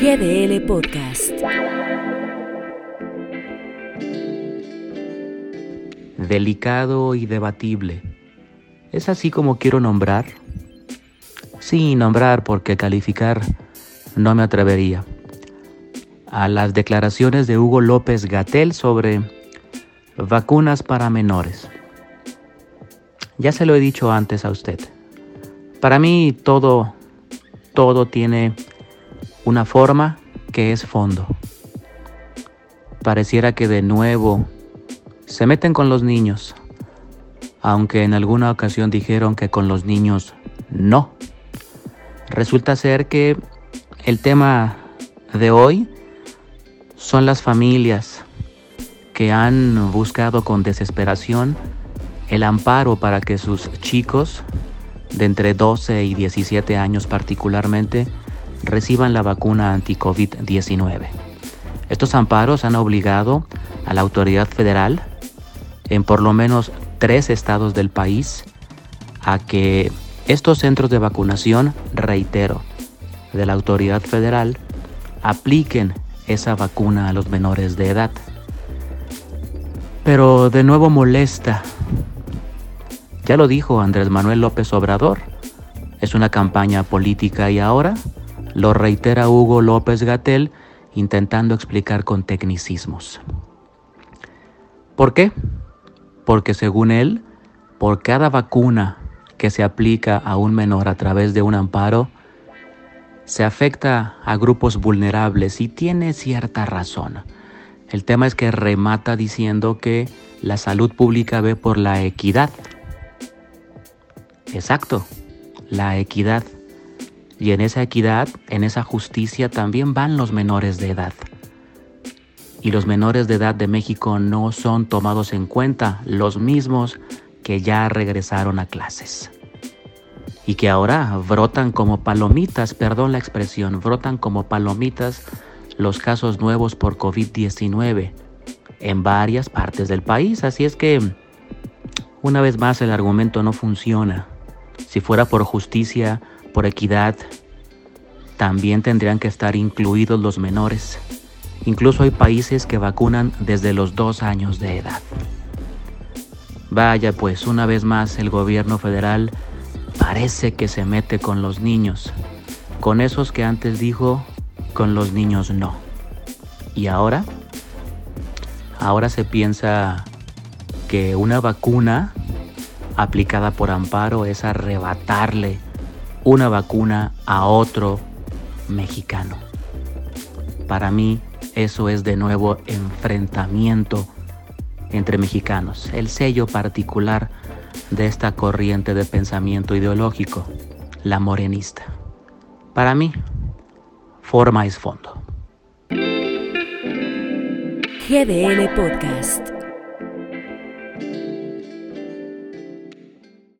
GDL Podcast. Delicado y debatible. ¿Es así como quiero nombrar? Sí, nombrar porque calificar no me atrevería. A las declaraciones de Hugo López Gatel sobre vacunas para menores. Ya se lo he dicho antes a usted. Para mí todo, todo tiene una forma que es fondo. Pareciera que de nuevo se meten con los niños, aunque en alguna ocasión dijeron que con los niños no. Resulta ser que el tema de hoy son las familias que han buscado con desesperación el amparo para que sus chicos de entre 12 y 17 años particularmente reciban la vacuna anti-COVID-19. Estos amparos han obligado a la autoridad federal en por lo menos tres estados del país a que estos centros de vacunación, reitero, de la autoridad federal, apliquen esa vacuna a los menores de edad. Pero de nuevo molesta. Ya lo dijo Andrés Manuel López Obrador, es una campaña política y ahora lo reitera Hugo López Gatel intentando explicar con tecnicismos. ¿Por qué? Porque según él, por cada vacuna que se aplica a un menor a través de un amparo, se afecta a grupos vulnerables y tiene cierta razón. El tema es que remata diciendo que la salud pública ve por la equidad. Exacto, la equidad. Y en esa equidad, en esa justicia también van los menores de edad. Y los menores de edad de México no son tomados en cuenta, los mismos que ya regresaron a clases. Y que ahora brotan como palomitas, perdón la expresión, brotan como palomitas los casos nuevos por COVID-19 en varias partes del país. Así es que, una vez más, el argumento no funciona. Si fuera por justicia, por equidad, también tendrían que estar incluidos los menores. Incluso hay países que vacunan desde los dos años de edad. Vaya pues, una vez más el gobierno federal parece que se mete con los niños, con esos que antes dijo, con los niños no. ¿Y ahora? Ahora se piensa que una vacuna aplicada por amparo es arrebatarle una vacuna a otro mexicano. Para mí eso es de nuevo enfrentamiento entre mexicanos, el sello particular de esta corriente de pensamiento ideológico, la morenista. Para mí, forma es fondo. GDL Podcast.